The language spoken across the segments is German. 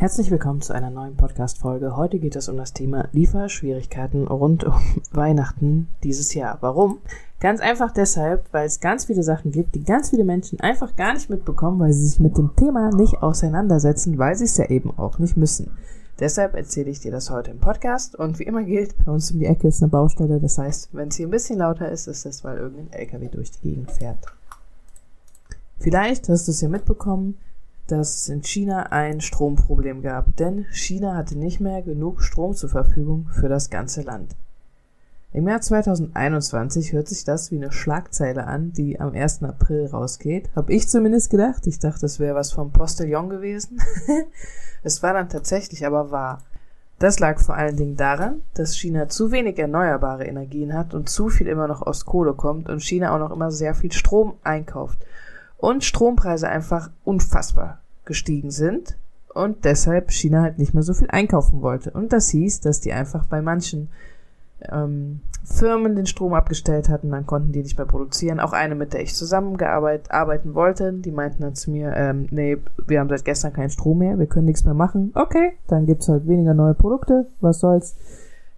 Herzlich willkommen zu einer neuen Podcast-Folge. Heute geht es um das Thema Lieferschwierigkeiten rund um Weihnachten dieses Jahr. Warum? Ganz einfach deshalb, weil es ganz viele Sachen gibt, die ganz viele Menschen einfach gar nicht mitbekommen, weil sie sich mit dem Thema nicht auseinandersetzen, weil sie es ja eben auch nicht müssen. Deshalb erzähle ich dir das heute im Podcast und wie immer gilt, bei uns um die Ecke ist eine Baustelle. Das heißt, wenn es hier ein bisschen lauter ist, ist das, weil irgendein LKW durch die Gegend fährt. Vielleicht hast du es ja mitbekommen, dass es in China ein Stromproblem gab, denn China hatte nicht mehr genug Strom zur Verfügung für das ganze Land. Im Jahr 2021 hört sich das wie eine Schlagzeile an, die am 1. April rausgeht. Hab ich zumindest gedacht. Ich dachte, es wäre was vom Postillon gewesen. es war dann tatsächlich aber wahr. Das lag vor allen Dingen daran, dass China zu wenig erneuerbare Energien hat und zu viel immer noch aus Kohle kommt und China auch noch immer sehr viel Strom einkauft und Strompreise einfach unfassbar gestiegen sind und deshalb China halt nicht mehr so viel einkaufen wollte. Und das hieß, dass die einfach bei manchen ähm, Firmen den Strom abgestellt hatten, dann konnten die nicht mehr produzieren. Auch eine, mit der ich zusammengearbeitet arbeiten wollte, die meinten dann zu mir, ähm, nee, wir haben seit gestern keinen Strom mehr, wir können nichts mehr machen. Okay, dann gibt's halt weniger neue Produkte, was soll's.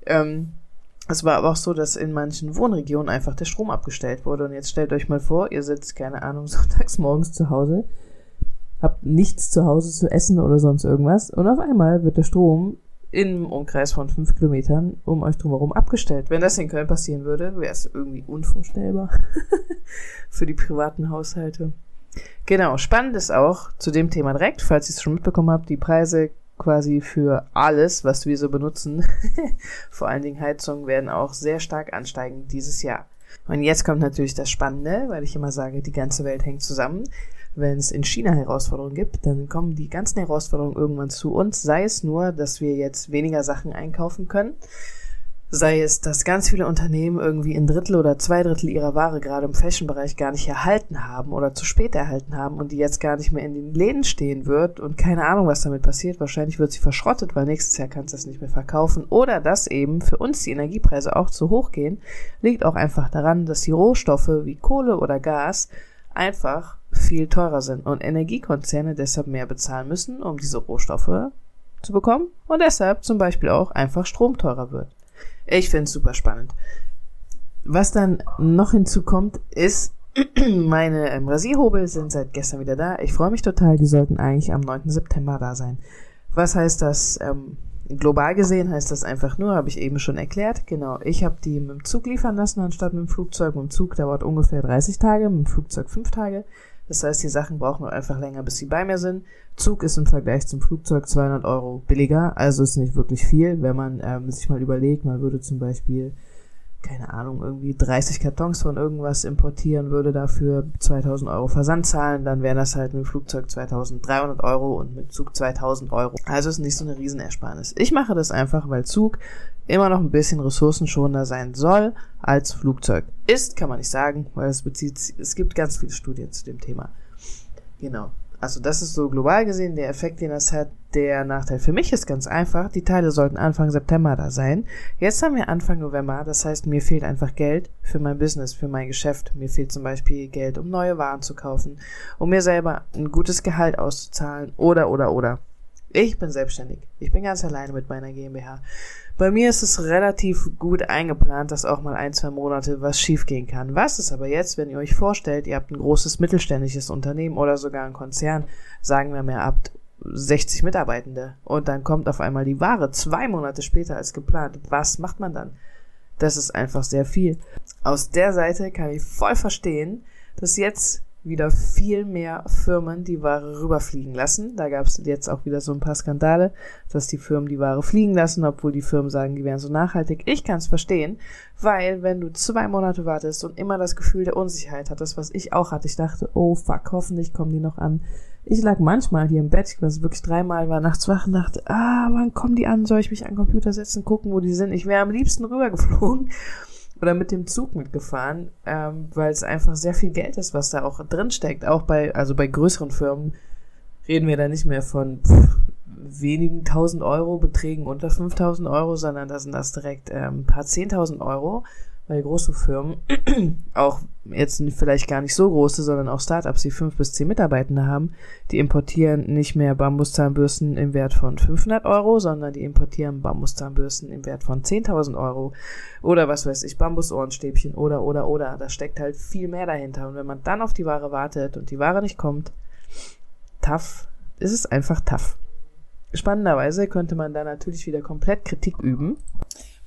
Ähm, es war aber auch so, dass in manchen Wohnregionen einfach der Strom abgestellt wurde. Und jetzt stellt euch mal vor, ihr sitzt, keine Ahnung, sonntags morgens zu Hause, habt nichts zu Hause zu essen oder sonst irgendwas. Und auf einmal wird der Strom im Umkreis von fünf Kilometern um euch drumherum abgestellt. Wenn das in Köln passieren würde, wäre es irgendwie unvorstellbar für die privaten Haushalte. Genau, spannend ist auch zu dem Thema direkt, falls ihr es schon mitbekommen habt, die Preise quasi für alles, was wir so benutzen, vor allen Dingen Heizungen, werden auch sehr stark ansteigen dieses Jahr. Und jetzt kommt natürlich das Spannende, weil ich immer sage, die ganze Welt hängt zusammen. Wenn es in China Herausforderungen gibt, dann kommen die ganzen Herausforderungen irgendwann zu uns, sei es nur, dass wir jetzt weniger Sachen einkaufen können, sei es, dass ganz viele Unternehmen irgendwie ein Drittel oder zwei Drittel ihrer Ware gerade im Fashion-Bereich gar nicht erhalten haben oder zu spät erhalten haben und die jetzt gar nicht mehr in den Läden stehen wird und keine Ahnung, was damit passiert. Wahrscheinlich wird sie verschrottet, weil nächstes Jahr kannst du es nicht mehr verkaufen. Oder dass eben für uns die Energiepreise auch zu hoch gehen, liegt auch einfach daran, dass die Rohstoffe wie Kohle oder Gas einfach viel teurer sind und Energiekonzerne deshalb mehr bezahlen müssen, um diese Rohstoffe zu bekommen und deshalb zum Beispiel auch einfach Strom teurer wird. Ich finde es super spannend. Was dann noch hinzukommt, ist, meine ähm, Rasierhobel sind seit gestern wieder da. Ich freue mich total, die sollten eigentlich am 9. September da sein. Was heißt das? Ähm, global gesehen heißt das einfach nur, habe ich eben schon erklärt. Genau, ich habe die mit dem Zug liefern lassen, anstatt mit dem Flugzeug. Mit dem Zug dauert ungefähr 30 Tage, mit dem Flugzeug 5 Tage. Das heißt, die Sachen brauchen einfach länger, bis sie bei mir sind. Zug ist im Vergleich zum Flugzeug 200 Euro billiger, also ist nicht wirklich viel, wenn man ähm, sich mal überlegt, man würde zum Beispiel keine Ahnung, irgendwie 30 Kartons von irgendwas importieren, würde dafür 2000 Euro Versand zahlen, dann wären das halt mit dem Flugzeug 2300 Euro und mit Zug 2000 Euro. Also ist nicht so eine Riesenersparnis. Ich mache das einfach, weil Zug immer noch ein bisschen ressourcenschonender sein soll als Flugzeug. Ist, kann man nicht sagen, weil es bezieht, es gibt ganz viele Studien zu dem Thema. Genau. Also das ist so global gesehen der Effekt, den das hat. Der Nachteil für mich ist ganz einfach. Die Teile sollten Anfang September da sein. Jetzt haben wir Anfang November. Das heißt, mir fehlt einfach Geld für mein Business, für mein Geschäft. Mir fehlt zum Beispiel Geld, um neue Waren zu kaufen, um mir selber ein gutes Gehalt auszuzahlen oder, oder, oder. Ich bin selbstständig. Ich bin ganz alleine mit meiner GmbH. Bei mir ist es relativ gut eingeplant, dass auch mal ein, zwei Monate was schiefgehen kann. Was ist aber jetzt, wenn ihr euch vorstellt, ihr habt ein großes mittelständisches Unternehmen oder sogar ein Konzern, sagen wir mal, ihr habt 60 Mitarbeitende und dann kommt auf einmal die Ware zwei Monate später als geplant. Was macht man dann? Das ist einfach sehr viel. Aus der Seite kann ich voll verstehen, dass jetzt wieder viel mehr Firmen die Ware rüberfliegen lassen. Da gab es jetzt auch wieder so ein paar Skandale, dass die Firmen die Ware fliegen lassen, obwohl die Firmen sagen, die wären so nachhaltig. Ich kann es verstehen, weil wenn du zwei Monate wartest und immer das Gefühl der Unsicherheit hattest, was ich auch hatte, ich dachte, oh fuck, hoffentlich kommen die noch an. Ich lag manchmal hier im Bett, ich war wirklich dreimal, war nachts wach und dachte, ah, wann kommen die an? Soll ich mich an den Computer setzen, gucken, wo die sind? Ich wäre am liebsten rübergeflogen oder mit dem Zug mitgefahren, ähm, weil es einfach sehr viel Geld ist, was da auch drin steckt. Auch bei, also bei größeren Firmen reden wir da nicht mehr von pff, wenigen tausend Euro Beträgen unter 5000 Euro, sondern da sind das direkt ähm, paar zehntausend Euro, weil große Firmen, auch jetzt vielleicht gar nicht so große, sondern auch Startups, die fünf bis zehn Mitarbeitende haben, die importieren nicht mehr Bambuszahnbürsten im Wert von 500 Euro, sondern die importieren Bambuszahnbürsten im Wert von 10.000 Euro oder was weiß ich, Bambusohrenstäbchen oder, oder, oder. Da steckt halt viel mehr dahinter. Und wenn man dann auf die Ware wartet und die Ware nicht kommt, tough, ist es einfach tough. Spannenderweise könnte man da natürlich wieder komplett Kritik üben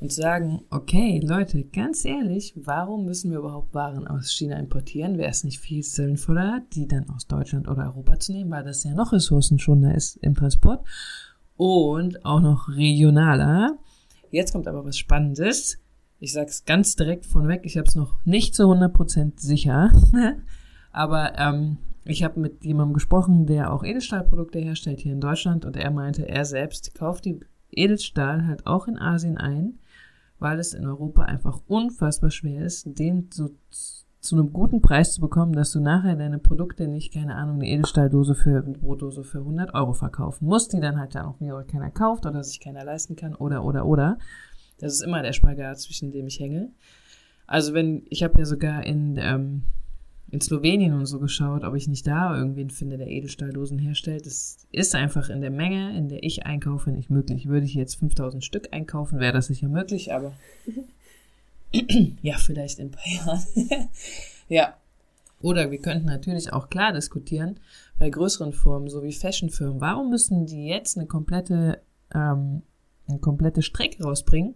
und sagen, okay, Leute, ganz ehrlich, warum müssen wir überhaupt Waren aus China importieren? Wäre es nicht viel sinnvoller, die dann aus Deutschland oder Europa zu nehmen, weil das ja noch ressourcenschonender ist im Transport und auch noch regionaler. Jetzt kommt aber was Spannendes. Ich sag's ganz direkt von weg, ich habe es noch nicht zu 100% sicher, aber ähm, ich habe mit jemandem gesprochen, der auch Edelstahlprodukte herstellt hier in Deutschland und er meinte, er selbst kauft die Edelstahl halt auch in Asien ein, weil es in Europa einfach unfassbar schwer ist, den so zu einem guten Preis zu bekommen, dass du nachher deine Produkte nicht, keine Ahnung, eine Edelstahldose für, eine Brotdose für 100 Euro verkaufen musst, die dann halt dann auch wieder keiner kauft oder sich keiner leisten kann oder, oder, oder. Das ist immer der Spagat, zwischen dem ich hänge. Also wenn, ich habe ja sogar in, ähm, in Slowenien und so geschaut, ob ich nicht da irgendwen finde, der Edelstahldosen herstellt. Das ist einfach in der Menge, in der ich einkaufe, nicht möglich. Würde ich jetzt 5000 Stück einkaufen, wäre das sicher möglich, aber ja, vielleicht in ein paar Jahren. ja. Oder wir könnten natürlich auch klar diskutieren, bei größeren Firmen, so wie Fashionfirmen, warum müssen die jetzt eine komplette, ähm, eine komplette Strecke rausbringen,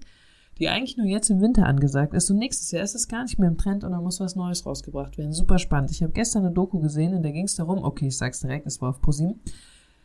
die eigentlich nur jetzt im Winter angesagt ist und nächstes Jahr ist es gar nicht mehr im Trend und da muss was Neues rausgebracht werden. Super spannend. Ich habe gestern eine Doku gesehen und da ging es darum, okay, ich sag's direkt, es war auf ProSieben,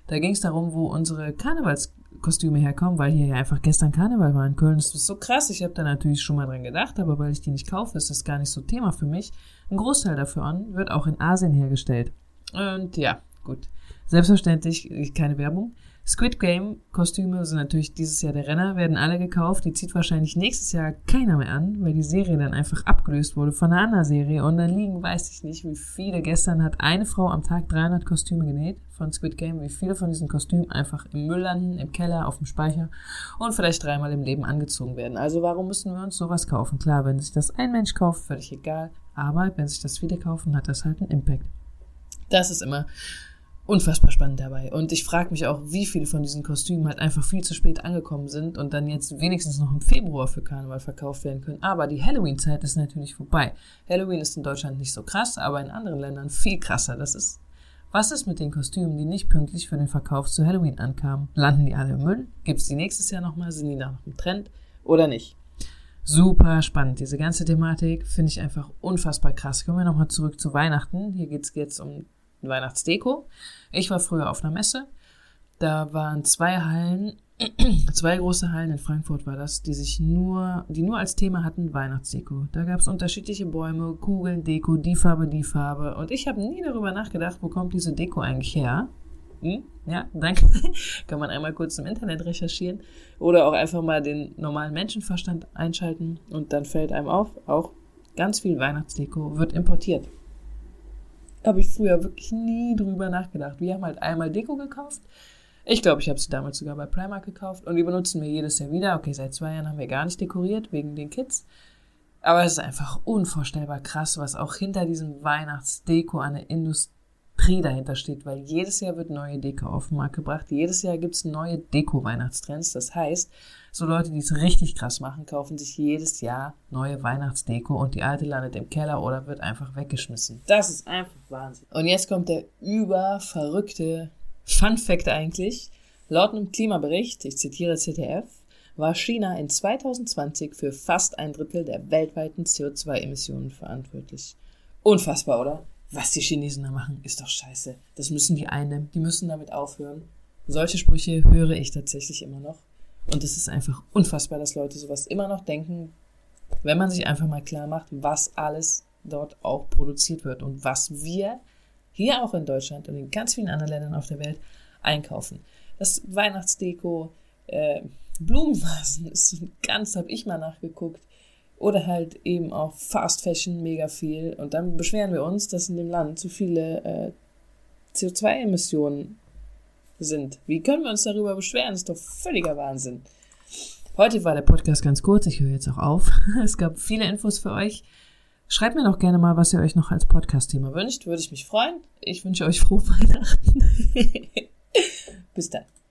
da ging es darum, wo unsere Karnevalskostüme herkommen, weil hier ja einfach gestern Karneval war in Köln. Das ist so krass. Ich habe da natürlich schon mal dran gedacht, aber weil ich die nicht kaufe, ist das gar nicht so Thema für mich. Ein Großteil davon wird auch in Asien hergestellt. Und ja, gut. Selbstverständlich keine Werbung. Squid Game Kostüme sind natürlich dieses Jahr der Renner, werden alle gekauft. Die zieht wahrscheinlich nächstes Jahr keiner mehr an, weil die Serie dann einfach abgelöst wurde von einer anderen Serie. Und dann liegen, weiß ich nicht, wie viele. Gestern hat eine Frau am Tag 300 Kostüme genäht von Squid Game, wie viele von diesen Kostümen einfach im Müll landen, im Keller, auf dem Speicher und vielleicht dreimal im Leben angezogen werden. Also warum müssen wir uns sowas kaufen? Klar, wenn sich das ein Mensch kauft, völlig egal. Aber wenn sich das viele kaufen, hat das halt einen Impact. Das ist immer unfassbar spannend dabei. Und ich frage mich auch, wie viele von diesen Kostümen halt einfach viel zu spät angekommen sind und dann jetzt wenigstens noch im Februar für Karneval verkauft werden können. Aber die Halloween-Zeit ist natürlich vorbei. Halloween ist in Deutschland nicht so krass, aber in anderen Ländern viel krasser. Das ist, was ist mit den Kostümen, die nicht pünktlich für den Verkauf zu Halloween ankamen? Landen die alle im Müll? Gibt's die nächstes Jahr nochmal? Sind die nach dem Trend oder nicht? Super spannend. Diese ganze Thematik finde ich einfach unfassbar krass. Kommen wir nochmal zurück zu Weihnachten. Hier geht's jetzt um Weihnachtsdeko. Ich war früher auf einer Messe. Da waren zwei Hallen, zwei große Hallen in Frankfurt war das, die sich nur, die nur als Thema hatten Weihnachtsdeko. Da gab es unterschiedliche Bäume, Kugeln, Deko, die Farbe, die Farbe. Und ich habe nie darüber nachgedacht, wo kommt diese Deko eigentlich her? Hm? Ja, danke. Kann man einmal kurz im Internet recherchieren oder auch einfach mal den normalen Menschenverstand einschalten und dann fällt einem auf, auch ganz viel Weihnachtsdeko wird importiert habe ich früher wirklich nie drüber nachgedacht. Wir haben halt einmal Deko gekauft. Ich glaube, ich habe sie damals sogar bei Primark gekauft und die benutzen wir jedes Jahr wieder. Okay, seit zwei Jahren haben wir gar nicht dekoriert wegen den Kids. Aber es ist einfach unvorstellbar krass, was auch hinter diesem Weihnachtsdeko eine Industrie dahinter steht, weil jedes Jahr wird neue Deko auf den Markt gebracht. Jedes Jahr gibt es neue Deko-Weihnachtstrends. Das heißt, so Leute, die es richtig krass machen, kaufen sich jedes Jahr neue Weihnachtsdeko und die alte landet im Keller oder wird einfach weggeschmissen. Das ist einfach Wahnsinn. Und jetzt kommt der überverrückte Fun Fact eigentlich. Laut einem Klimabericht, ich zitiere ZDF, war China in 2020 für fast ein Drittel der weltweiten CO2-Emissionen verantwortlich. Unfassbar, oder? Was die Chinesen da machen, ist doch scheiße. Das müssen die einnehmen. Die müssen damit aufhören. Solche Sprüche höre ich tatsächlich immer noch. Und es ist einfach unfassbar, dass Leute sowas immer noch denken, wenn man sich einfach mal klar macht, was alles dort auch produziert wird und was wir hier auch in Deutschland und in ganz vielen anderen Ländern auf der Welt einkaufen. Das Weihnachtsdeko, äh, Blumenvasen ist ganz, habe ich mal nachgeguckt. Oder halt eben auch Fast Fashion mega viel. Und dann beschweren wir uns, dass in dem Land zu viele äh, CO2-Emissionen sind. Wie können wir uns darüber beschweren? Das ist doch völliger Wahnsinn. Heute war der Podcast ganz kurz. Ich höre jetzt auch auf. Es gab viele Infos für euch. Schreibt mir doch gerne mal, was ihr euch noch als Podcast-Thema wünscht. Würde ich mich freuen. Ich wünsche euch frohe Weihnachten. Bis dann.